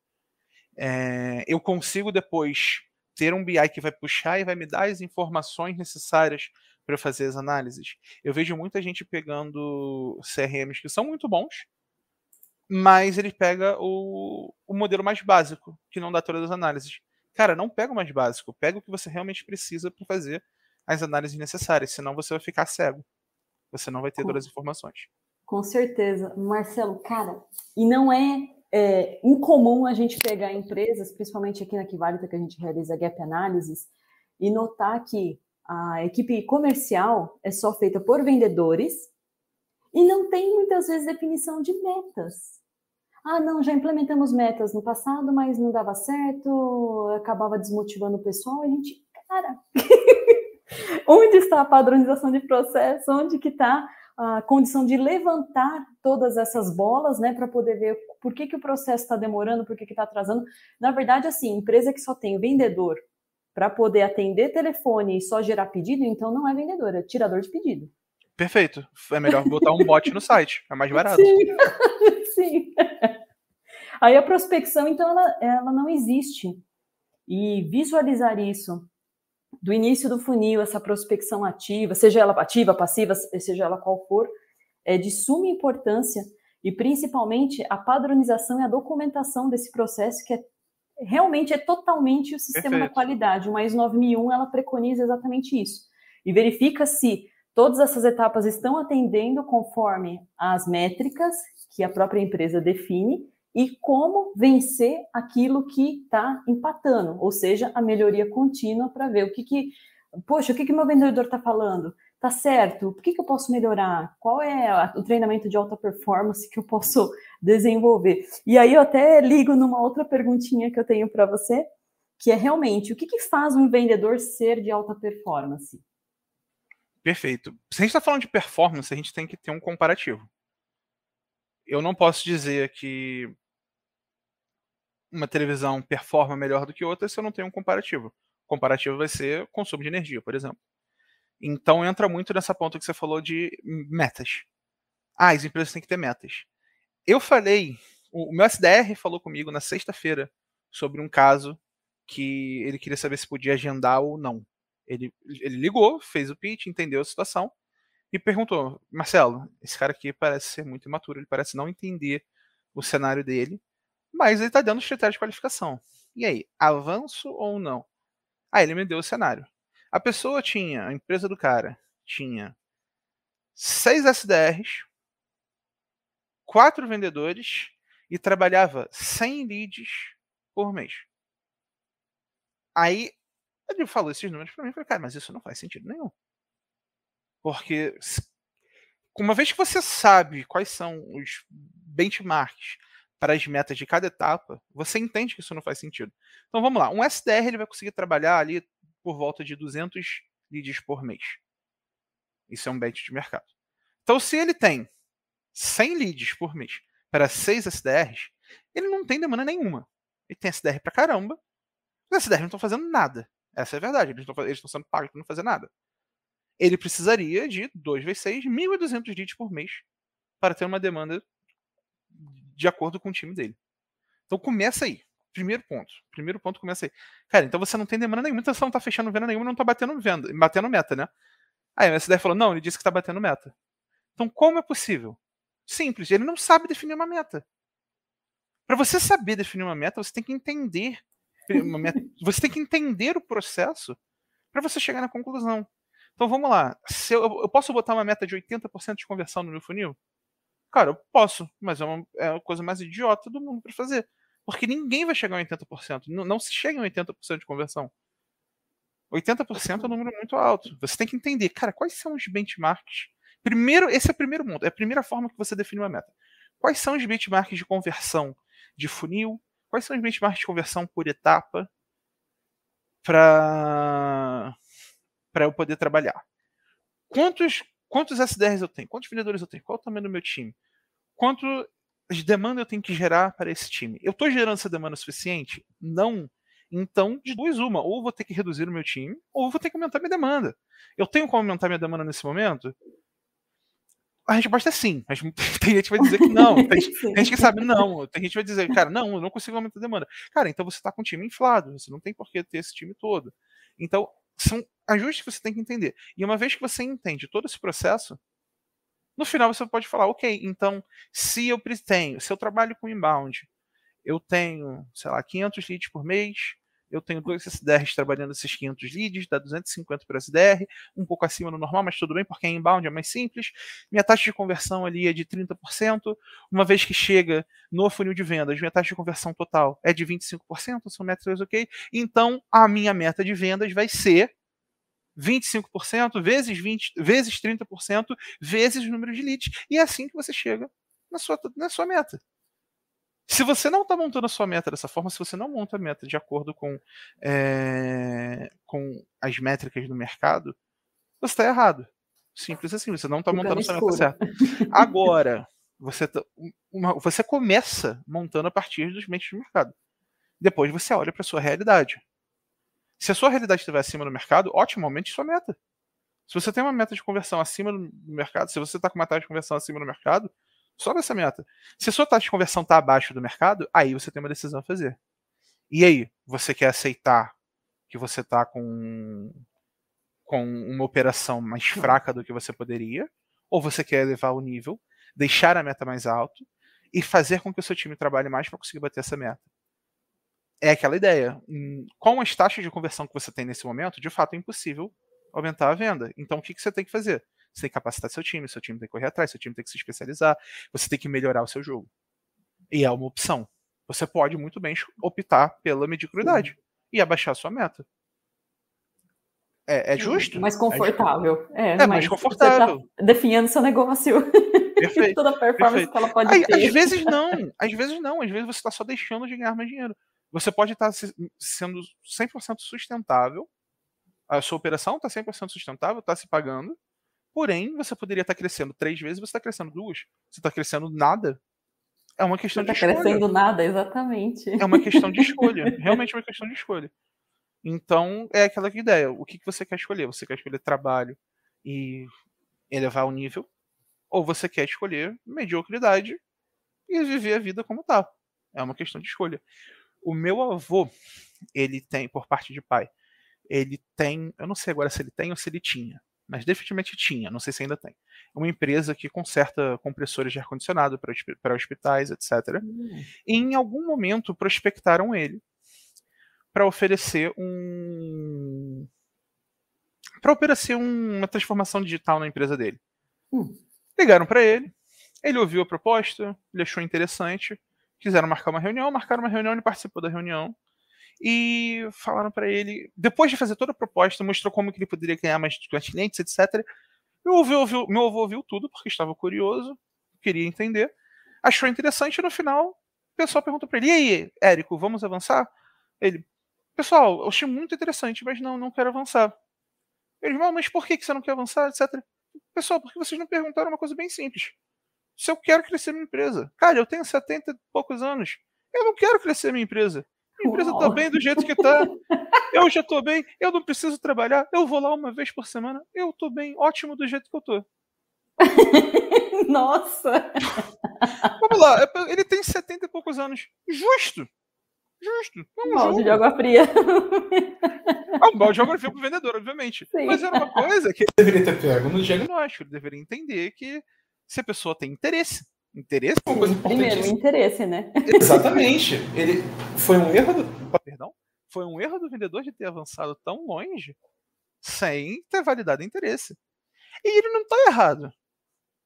É, eu consigo depois ter um BI que vai puxar e vai me dar as informações necessárias para fazer as análises. Eu vejo muita gente pegando CRMs que são muito bons, mas ele pega o, o modelo mais básico, que não dá todas as análises. Cara, não pega o mais básico, pega o que você realmente precisa para fazer as análises necessárias, senão você vai ficar cego. Você não vai ter com, todas as informações. Com certeza. Marcelo, cara, e não é, é incomum a gente pegar empresas, principalmente aqui na Kivalita, que a gente realiza gap analysis, e notar que a equipe comercial é só feita por vendedores e não tem muitas vezes definição de metas. Ah, não, já implementamos metas no passado, mas não dava certo, acabava desmotivando o pessoal. A gente, cara, Onde está a padronização de processo? Onde que está a condição de levantar todas essas bolas, né, para poder ver por que, que o processo está demorando, por que está atrasando. Na verdade, assim, empresa que só tem vendedor para poder atender telefone e só gerar pedido, então não é vendedor, é tirador de pedido. Perfeito. É melhor botar um bot no site, é mais barato. Sim. Sim. Aí a prospecção, então, ela, ela não existe. E visualizar isso do início do funil, essa prospecção ativa, seja ela ativa, passiva, seja ela qual for, é de suma importância e principalmente a padronização e a documentação desse processo que é realmente é totalmente o sistema Perfeito. da qualidade. O mais 9001 ela preconiza exatamente isso e verifica se todas essas etapas estão atendendo conforme as métricas que a própria empresa define e como vencer aquilo que está empatando, ou seja, a melhoria contínua para ver o que, que poxa, o que, que meu vendedor está falando? Tá certo? O que, que eu posso melhorar? Qual é o treinamento de alta performance que eu posso desenvolver? E aí eu até ligo numa outra perguntinha que eu tenho para você, que é realmente o que, que faz um vendedor ser de alta performance? Perfeito. Se a gente está falando de performance, a gente tem que ter um comparativo. Eu não posso dizer que uma televisão performa melhor do que outra se eu não tenho um comparativo. O comparativo vai ser consumo de energia, por exemplo. Então entra muito nessa ponta que você falou de metas. Ah, as empresas têm que ter metas. Eu falei, o meu SDR falou comigo na sexta-feira sobre um caso que ele queria saber se podia agendar ou não. Ele, ele ligou, fez o pitch, entendeu a situação e perguntou: Marcelo, esse cara aqui parece ser muito imaturo, ele parece não entender o cenário dele, mas ele está dando os critérios de qualificação. E aí, avanço ou não? Aí ele me deu o cenário. A pessoa tinha, a empresa do cara tinha seis SDRs, quatro vendedores e trabalhava 100 leads por mês. Aí ele falou esses números para mim e falei, cara, mas isso não faz sentido nenhum. Porque uma vez que você sabe quais são os benchmarks para as metas de cada etapa, você entende que isso não faz sentido. Então vamos lá, um SDR ele vai conseguir trabalhar ali por volta de 200 leads por mês. Isso é um bench de mercado. Então se ele tem 100 leads por mês para 6 SDRs, ele não tem demanda nenhuma. Ele tem SDR para caramba, os SDRs não estão fazendo nada. Essa é a verdade, eles estão sendo pagos para não fazer nada. Ele precisaria de 2 vezes 6, 1.200 leads por mês para ter uma demanda de acordo com o time dele. Então começa aí. Primeiro ponto. Primeiro ponto começa aí. Cara, então você não tem demanda nenhuma, então você não tá fechando venda nenhuma, não tá batendo venda, batendo meta, né? Aí o SDR falou: não, ele disse que tá batendo meta. Então como é possível? Simples, ele não sabe definir uma meta. Para você saber definir uma meta, você tem que entender meta, você tem que entender o processo para você chegar na conclusão. Então vamos lá. Se eu, eu posso botar uma meta de 80% de conversão no meu funil? Cara, eu posso, mas é, uma, é a coisa mais idiota do mundo para fazer. Porque ninguém vai chegar em 80%. Não, não se chega em 80% de conversão. 80% é um número muito alto. Você tem que entender, cara, quais são os benchmarks. Primeiro, esse é o primeiro ponto, é a primeira forma que você define uma meta. Quais são os benchmarks de conversão de funil? Quais são os benchmarks de conversão por etapa para eu poder trabalhar? Quantos quantos SDRs eu tenho? Quantos vendedores eu tenho? Qual o tamanho do meu time? quanto de demanda eu tenho que gerar para esse time. Eu estou gerando essa demanda suficiente? Não. Então, de duas uma, ou vou ter que reduzir o meu time, ou vou ter que aumentar minha demanda. Eu tenho como aumentar minha demanda nesse momento? A resposta é sim, mas tem gente que vai dizer que não. Tem, tem gente que sabe não. Tem gente que vai dizer, cara, não, eu não consigo aumentar a demanda. Cara, então você está com o time inflado, você não tem por que ter esse time todo. Então, são ajustes que você tem que entender. E uma vez que você entende todo esse processo, no final você pode falar, ok, então se eu tenho, se eu trabalho com inbound, eu tenho, sei lá, 500 leads por mês, eu tenho dois SDRs trabalhando esses 500 leads, dá 250 para SDR, um pouco acima do normal, mas tudo bem, porque é inbound é mais simples. Minha taxa de conversão ali é de 30%. Uma vez que chega no funil de vendas, minha taxa de conversão total é de 25%, são métricas ok. Então, a minha meta de vendas vai ser 25% vezes 20, vezes 30%, vezes o número de leads. E é assim que você chega na sua, na sua meta. Se você não está montando a sua meta dessa forma, se você não monta a meta de acordo com, é, com as métricas do mercado, você está errado. Simples assim, você não está montando a sua meta certa. Agora, você, tá, uma, você começa montando a partir dos mentes do mercado. Depois você olha para a sua realidade. Se a sua realidade estiver acima do mercado, ótimo, aumente sua meta. Se você tem uma meta de conversão acima do mercado, se você está com uma taxa de conversão acima do mercado, sobe essa meta. Se a sua taxa de conversão está abaixo do mercado, aí você tem uma decisão a fazer. E aí, você quer aceitar que você está com, com uma operação mais fraca do que você poderia? Ou você quer elevar o nível, deixar a meta mais alto e fazer com que o seu time trabalhe mais para conseguir bater essa meta? é aquela ideia. Hum, com as taxas de conversão que você tem nesse momento, de fato é impossível aumentar a venda. Então o que, que você tem que fazer? Você tem que capacitar seu time, seu time tem que correr atrás, seu time tem que se especializar, você tem que melhorar o seu jogo. E é uma opção. Você pode muito bem optar pela mediocridade Sim. e abaixar a sua meta. É, é justo? Mais confortável. É, é mais confortável. Você tá definhando seu negócio. Perfeito. Toda a performance perfeito. que ela pode Às, ter. Às vezes não, às vezes não, às vezes você está só deixando de ganhar mais dinheiro. Você pode estar sendo 100% sustentável, a sua operação está 100% sustentável, está se pagando, porém você poderia estar crescendo três vezes, você está crescendo duas. Você está crescendo nada. É uma questão de tá escolha. crescendo nada, exatamente. É uma questão de escolha. Realmente é uma questão de escolha. Então, é aquela ideia. O que, que você quer escolher? Você quer escolher trabalho e elevar o nível? Ou você quer escolher mediocridade e viver a vida como tá? É uma questão de escolha. O meu avô, ele tem, por parte de pai, ele tem, eu não sei agora se ele tem ou se ele tinha, mas definitivamente tinha, não sei se ainda tem. Uma empresa que conserta compressores de ar-condicionado para hospitais, etc. Hum. E em algum momento prospectaram ele para oferecer um. para oferecer uma transformação digital na empresa dele. Hum. Ligaram para ele, ele ouviu a proposta, ele achou interessante, quiseram marcar uma reunião, marcaram uma reunião, ele participou da reunião e falaram para ele, depois de fazer toda a proposta, mostrou como que ele poderia ganhar mais clientes, etc. Meu avô, ouviu, meu avô ouviu tudo porque estava curioso, queria entender, achou interessante e no final o pessoal perguntou para ele: "E aí, Érico, vamos avançar?" Ele: "Pessoal, eu achei muito interessante, mas não, não quero avançar." Ele: "Mas por que você não quer avançar, etc." Pessoal, porque vocês não perguntaram uma coisa bem simples se eu quero crescer minha empresa. Cara, eu tenho 70 e poucos anos. Eu não quero crescer minha empresa. Minha empresa está bem do jeito que está. Eu já estou bem. Eu não preciso trabalhar. Eu vou lá uma vez por semana. Eu estou bem. Ótimo do jeito que eu estou. Nossa! Vamos lá. É ele tem 70 e poucos anos. Justo. Justo. É um balde de água fria. É um balde de água fria para o vendedor, obviamente. Sim. Mas era uma coisa que ele deveria ter pego no diagnóstico. Ele deveria entender que se a pessoa tem interesse. Interesse é uma coisa importante. Primeiro, interesse, né? Exatamente. Ele foi um erro do, perdão, foi um erro do vendedor de ter avançado tão longe sem ter validado interesse. E ele não tá errado.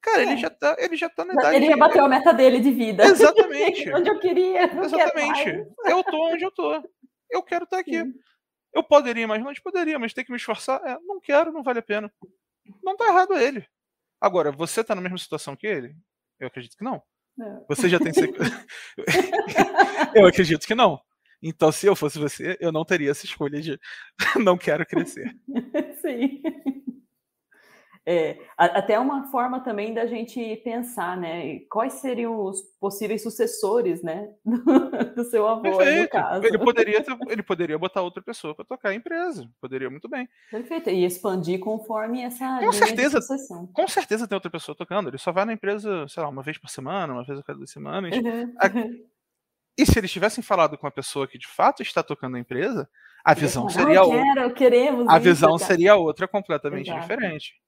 Cara, é. ele já tá, ele já tá na idade. Ele já bateu a meta dele de vida. Exatamente. onde eu queria. Exatamente. Eu tô onde eu tô. Eu quero estar tá aqui. Sim. Eu poderia mais longe? Poderia, mas ter que me esforçar? É, não quero, não vale a pena. Não tá errado ele. Agora, você tá na mesma situação que ele? Eu acredito que não. não. Você já tem. eu acredito que não. Então, se eu fosse você, eu não teria essa escolha de não quero crescer. Sim. É, até uma forma também da gente pensar, né? Quais seriam os possíveis sucessores, né? Do, seu avô, Perfeito. no caso. Ele poderia, ele poderia botar outra pessoa para tocar a empresa. Poderia muito bem. Perfeito. E expandir conforme essa. Com certeza. Com certeza tem outra pessoa tocando. Ele só vai na empresa, sei lá, uma vez por semana, uma vez a cada duas semanas. Uhum. E se eles tivessem falado com a pessoa que de fato está tocando a empresa, a visão seria outra. Queremos a visão seria outra completamente Exato. diferente.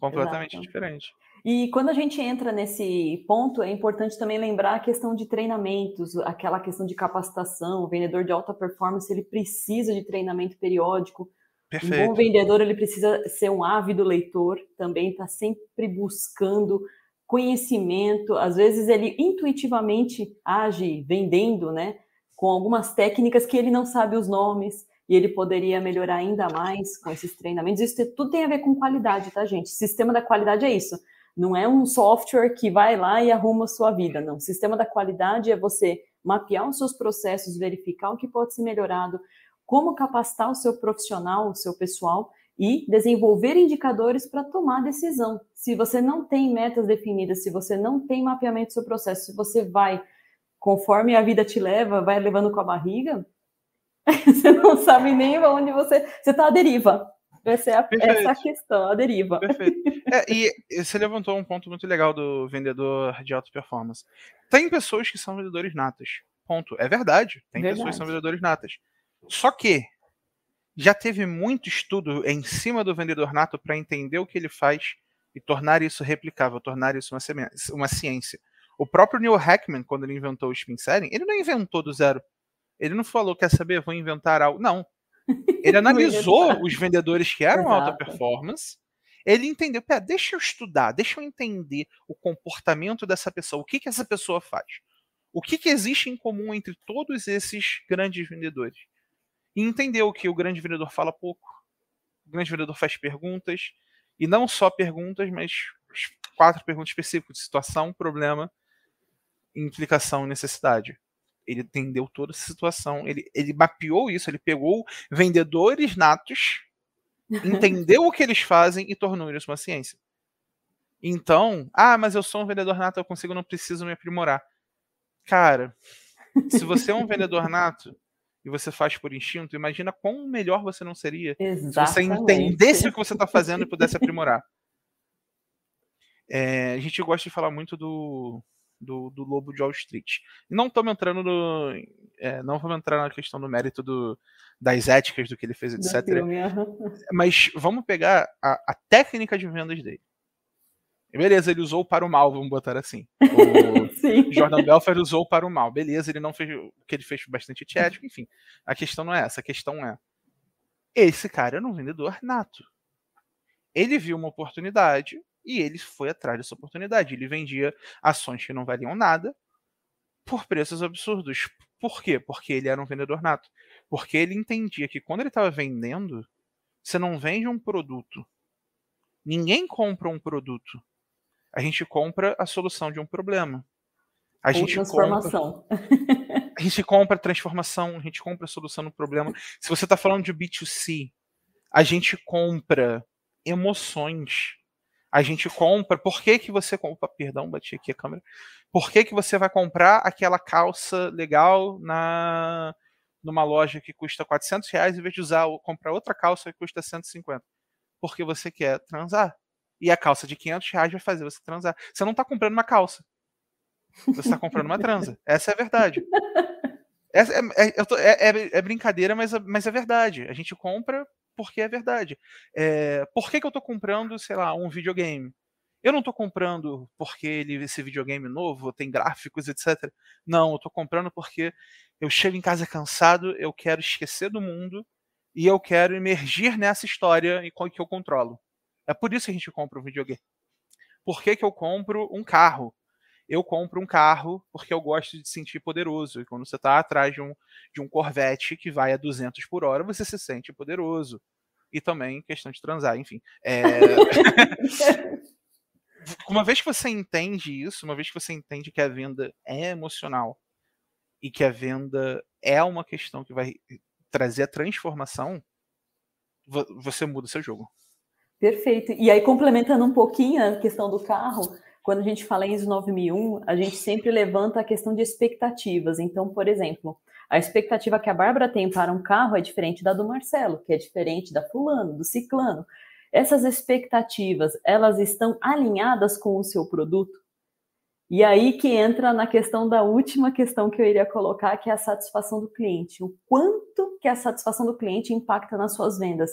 Completamente Exato. diferente. E quando a gente entra nesse ponto, é importante também lembrar a questão de treinamentos, aquela questão de capacitação. O vendedor de alta performance ele precisa de treinamento periódico. Perfeito. Um bom vendedor ele precisa ser um ávido leitor, também está sempre buscando conhecimento. Às vezes ele intuitivamente age vendendo, né? Com algumas técnicas que ele não sabe os nomes e ele poderia melhorar ainda mais com esses treinamentos. Isso tudo tem a ver com qualidade, tá, gente? Sistema da qualidade é isso. Não é um software que vai lá e arruma a sua vida, não. Sistema da qualidade é você mapear os seus processos, verificar o que pode ser melhorado, como capacitar o seu profissional, o seu pessoal e desenvolver indicadores para tomar decisão. Se você não tem metas definidas, se você não tem mapeamento do seu processo, se você vai conforme a vida te leva, vai levando com a barriga, você não sabe nem onde você. Você está à deriva. Essa é a, essa é a questão, a deriva. Perfeito. É, e você levantou um ponto muito legal do vendedor de alta performance. Tem pessoas que são vendedores natas. Ponto. É verdade. Tem verdade. pessoas que são vendedores natas. Só que já teve muito estudo em cima do vendedor nato para entender o que ele faz e tornar isso replicável, tornar isso uma, uma ciência. O próprio Neil Hackman, quando ele inventou o spin selling, ele não inventou do zero. Ele não falou, quer saber, vou inventar algo. Não. Ele analisou os vendedores que eram Exato. alta performance Ele entendeu, pera, deixa eu estudar, deixa eu entender o comportamento dessa pessoa, o que, que essa pessoa faz. O que, que existe em comum entre todos esses grandes vendedores? E entendeu que o grande vendedor fala pouco, o grande vendedor faz perguntas, e não só perguntas, mas quatro perguntas específicas de situação, problema, implicação e necessidade. Ele entendeu toda essa situação, ele, ele mapeou isso, ele pegou vendedores natos entendeu o que eles fazem e tornou isso uma ciência. Então, ah, mas eu sou um vendedor nato, eu consigo, não preciso me aprimorar. Cara, se você é um vendedor nato e você faz por instinto, imagina quão melhor você não seria Exatamente. se você entendesse o que você está fazendo e pudesse aprimorar. É, a gente gosta de falar muito do, do, do Lobo de Wall Street. Não estamos entrando no. É, não vamos entrar na questão do mérito do, das éticas do que ele fez, etc. Filme, uhum. Mas vamos pegar a, a, técnica de vendas dele. Beleza, ele usou para o mal, vamos botar assim. O Jordan Belfort usou para o mal. Beleza, ele não fez o que ele fez bastante ético, enfim. A questão não é essa, a questão é. Esse cara era um vendedor nato. Ele viu uma oportunidade, e ele foi atrás dessa oportunidade. Ele vendia ações que não valiam nada por preços absurdos. Por quê? Porque ele era um vendedor nato. Porque ele entendia que quando ele estava vendendo, você não vende um produto. Ninguém compra um produto. A gente compra a solução de um problema. A Ou gente transformação. Compra, a gente compra transformação, a gente compra a solução do problema. Se você está falando de B2C, a gente compra emoções a gente compra, por que, que você compra, perdão, bati aqui a câmera, por que, que você vai comprar aquela calça legal na numa loja que custa 400 reais em vez de usar comprar outra calça que custa 150? Porque você quer transar. E a calça de 500 reais vai fazer você transar. Você não está comprando uma calça. Você está comprando uma transa. Essa é a verdade. Essa é, é, é, é, é brincadeira, mas, mas é verdade. A gente compra porque é verdade. É, por que, que eu estou comprando, sei lá, um videogame? Eu não estou comprando porque ele, esse videogame novo tem gráficos, etc. Não, eu estou comprando porque eu chego em casa cansado, eu quero esquecer do mundo e eu quero emergir nessa história que eu controlo. É por isso que a gente compra um videogame. Por que, que eu compro um carro? Eu compro um carro porque eu gosto de sentir poderoso. E quando você está atrás de um, de um Corvette que vai a 200 por hora, você se sente poderoso. E também questão de transar, enfim. É... uma vez que você entende isso, uma vez que você entende que a venda é emocional e que a venda é uma questão que vai trazer a transformação, você muda o seu jogo. Perfeito. E aí, complementando um pouquinho a questão do carro, quando a gente fala em ISO 9001, a gente sempre levanta a questão de expectativas. Então, por exemplo, a expectativa que a Bárbara tem para um carro é diferente da do Marcelo, que é diferente da fulano, do ciclano. Essas expectativas, elas estão alinhadas com o seu produto? E aí que entra na questão da última questão que eu iria colocar, que é a satisfação do cliente. O quanto que a satisfação do cliente impacta nas suas vendas?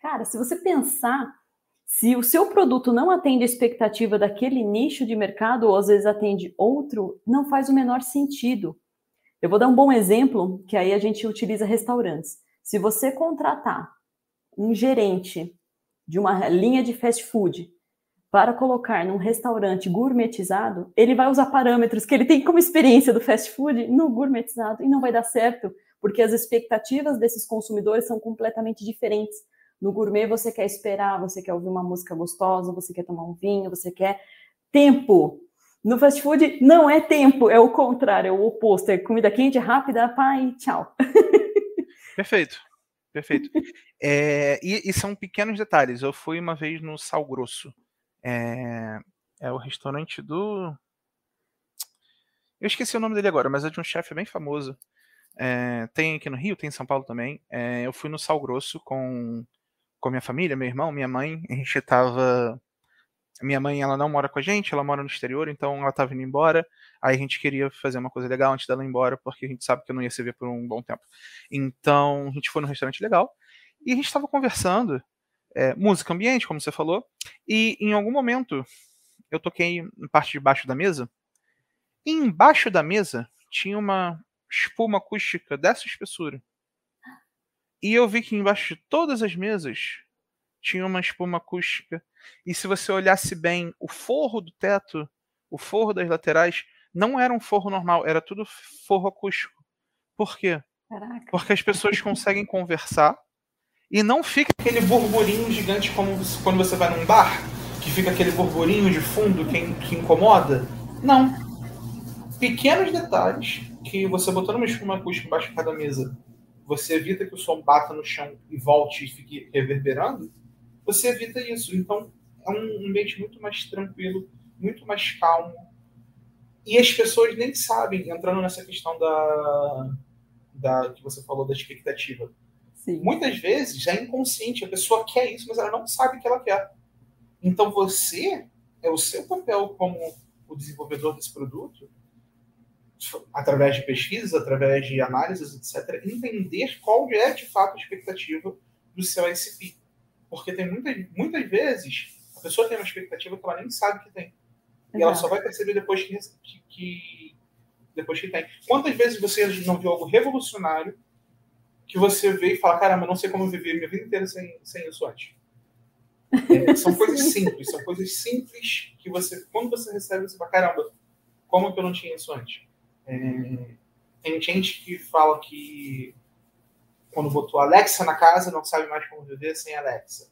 Cara, se você pensar se o seu produto não atende a expectativa daquele nicho de mercado, ou às vezes atende outro, não faz o menor sentido. Eu vou dar um bom exemplo, que aí a gente utiliza restaurantes. Se você contratar um gerente de uma linha de fast food para colocar num restaurante gourmetizado, ele vai usar parâmetros que ele tem como experiência do fast food no gourmetizado e não vai dar certo, porque as expectativas desses consumidores são completamente diferentes. No gourmet você quer esperar, você quer ouvir uma música gostosa, você quer tomar um vinho, você quer tempo. No fast food não é tempo, é o contrário, é o oposto, é comida quente, rápida, pai, tchau. Perfeito, perfeito. É, e, e, são pequenos detalhes. Eu fui uma vez no Sal Grosso. É, é o restaurante do. Eu esqueci o nome dele agora, mas é de um chefe bem famoso. É, tem aqui no Rio, tem em São Paulo também. É, eu fui no Sal Grosso com com a minha família, meu irmão, minha mãe. A gente tava. Minha mãe, ela não mora com a gente, ela mora no exterior, então ela tava indo embora. Aí a gente queria fazer uma coisa legal antes dela ir embora, porque a gente sabe que eu não ia se ver por um bom tempo. Então a gente foi num restaurante legal e a gente estava conversando, é, música ambiente, como você falou, e em algum momento eu toquei na parte de baixo da mesa. E embaixo da mesa tinha uma espuma acústica dessa espessura. E eu vi que embaixo de todas as mesas tinha uma espuma acústica. E se você olhasse bem, o forro do teto, o forro das laterais, não era um forro normal, era tudo forro acústico. Por quê? Caraca. Porque as pessoas conseguem conversar e não fica aquele burburinho gigante como quando você vai num bar, que fica aquele burburinho de fundo que, que incomoda. Não. Pequenos detalhes que você botando uma espuma acústica embaixo de cada mesa, você evita que o som bata no chão e volte e fique reverberando, você evita isso. Então, é um ambiente muito mais tranquilo, muito mais calmo. E as pessoas nem sabem, entrando nessa questão da, da que você falou da expectativa. Sim. Muitas vezes é inconsciente, a pessoa quer isso, mas ela não sabe o que ela quer. Então você é o seu papel como o desenvolvedor desse produto através de pesquisas, através de análises, etc., entender qual é de fato a expectativa do seu ICP. Porque tem muitas, muitas vezes a pessoa tem uma expectativa que ela nem sabe que tem. E ela só vai perceber depois que, que, depois que tem. Quantas vezes você não viu algo revolucionário que você vê e fala, caramba, não sei como viver minha vida inteira sem, sem isso antes? É, são coisas simples, são coisas simples que você, quando você recebe, você fala, caramba, como que eu não tinha isso antes? É, tem gente que fala que quando botou Alexa na casa não sabe mais como viver sem Alexa.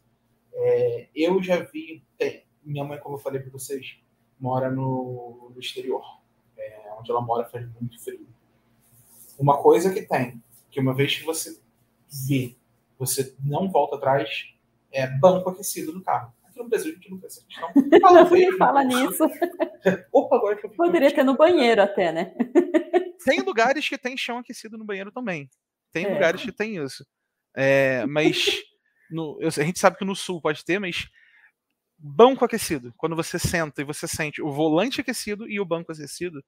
É, eu já vi, tem, minha mãe, como eu falei para vocês, mora no, no exterior, é, onde ela mora faz muito frio. Uma coisa que tem, que uma vez que você vê, você não volta atrás, é banco aquecido no carro. No Brasil a gente não essa questão. Fala, fala nisso. Opa, agora que eu Poderia ter no banheiro até, né? Tem lugares que tem chão aquecido no banheiro também. Tem é. lugares que tem isso. É, mas no, a gente sabe que no sul pode ter, mas banco aquecido, quando você senta e você sente o volante aquecido e o banco aquecido,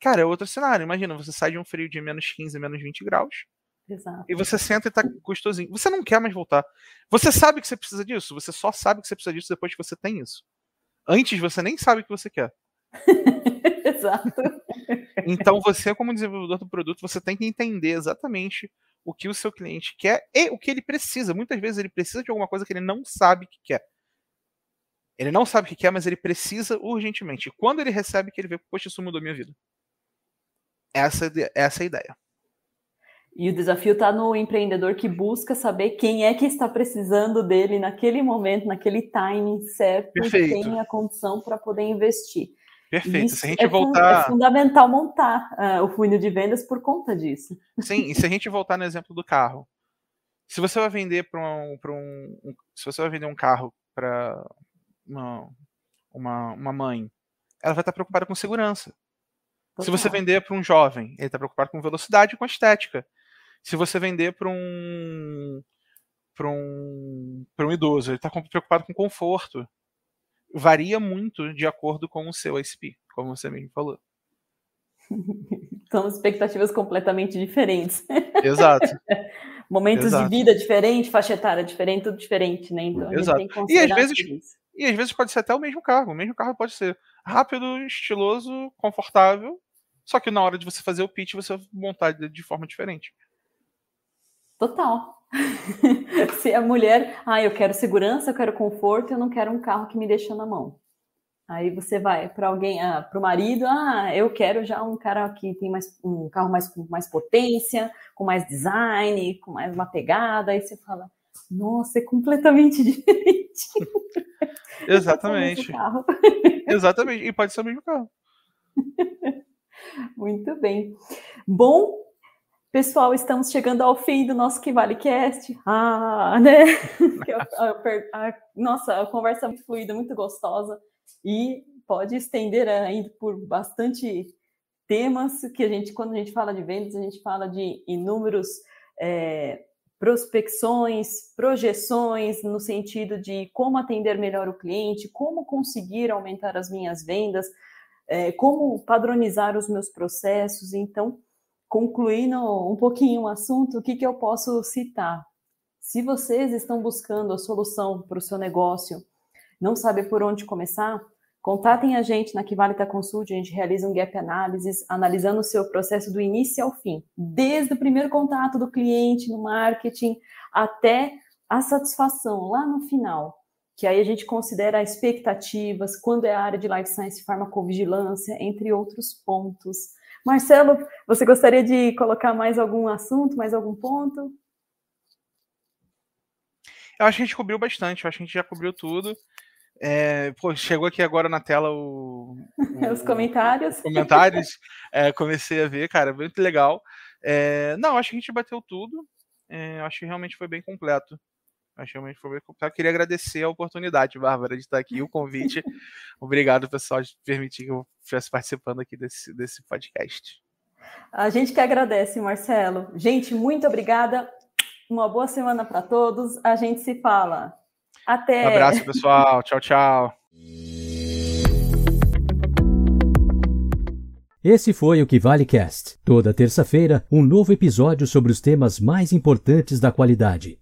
cara, é outro cenário. Imagina, você sai de um frio de menos 15, menos 20 graus. Exato. E você senta e tá gostosinho. Você não quer mais voltar. Você sabe que você precisa disso. Você só sabe que você precisa disso depois que você tem isso. Antes você nem sabe o que você quer. Exato. Então você, como desenvolvedor do produto, você tem que entender exatamente o que o seu cliente quer e o que ele precisa. Muitas vezes ele precisa de alguma coisa que ele não sabe que quer. Ele não sabe o que quer, mas ele precisa urgentemente. E quando ele recebe, que ele vê, poxa, isso mudou minha vida. Essa, essa é a ideia. E o desafio está no empreendedor que busca saber quem é que está precisando dele naquele momento, naquele timing certo, Perfeito. e tem a condição para poder investir. Perfeito. Isso se a gente é voltar. É fundamental montar uh, o funil de vendas por conta disso. Sim, e se a gente voltar no exemplo do carro. Se você vai vender para um, um, um, Se você vai vender um carro para uma, uma, uma mãe, ela vai estar preocupada com segurança. Total. Se você vender para um jovem, ele está preocupado com velocidade e com estética. Se você vender para um para um, para um idoso, ele está preocupado com conforto varia muito de acordo com o seu ICP, como você mesmo falou. São expectativas completamente diferentes. Exato. Momentos Exato. de vida diferentes, faixa etária diferente, tudo diferente, né? Então Exato. e às vezes isso. e às vezes pode ser até o mesmo carro. O mesmo carro pode ser rápido, estiloso, confortável, só que na hora de você fazer o pitch você vai montar de forma diferente. Total. Se a mulher, ah, eu quero segurança, eu quero conforto, eu não quero um carro que me deixa na mão. Aí você vai para alguém, ah, para o marido, ah, eu quero já um cara que tem mais um carro mais com mais potência, com mais design, com mais uma pegada. Aí você fala, nossa, é completamente diferente. Exatamente. Exatamente. E pode ser o mesmo carro. Muito bem. Bom, Pessoal, estamos chegando ao fim do nosso Que Vale Cast. Ah, né? nossa, a conversa é muito fluida, muito gostosa e pode estender ainda por bastante temas que a gente, quando a gente fala de vendas, a gente fala de inúmeros é, prospecções, projeções no sentido de como atender melhor o cliente, como conseguir aumentar as minhas vendas, é, como padronizar os meus processos. Então, concluindo um pouquinho o assunto, o que, que eu posso citar? Se vocês estão buscando a solução para o seu negócio, não sabe por onde começar, contatem a gente na Kivalita Consult, a gente realiza um gap analysis, analisando o seu processo do início ao fim, desde o primeiro contato do cliente no marketing até a satisfação lá no final, que aí a gente considera expectativas, quando é a área de life science, farmacovigilância, entre outros pontos. Marcelo, você gostaria de colocar mais algum assunto, mais algum ponto? Eu acho que a gente cobriu bastante, eu acho que a gente já cobriu tudo. É, pô, chegou aqui agora na tela o, o os comentários. Os comentários. É, comecei a ver, cara, muito legal. É, não, acho que a gente bateu tudo. É, acho que realmente foi bem completo. Que realmente foi bem completo. Eu queria agradecer a oportunidade, Bárbara, de estar aqui, o convite. Obrigado, pessoal, de permitir que eu estivesse participando aqui desse, desse podcast. A gente que agradece, Marcelo. Gente, muito obrigada. Uma boa semana para todos. A gente se fala. Até. Um abraço, pessoal. tchau, tchau. Esse foi o Que Vale Cast. Toda terça-feira, um novo episódio sobre os temas mais importantes da qualidade.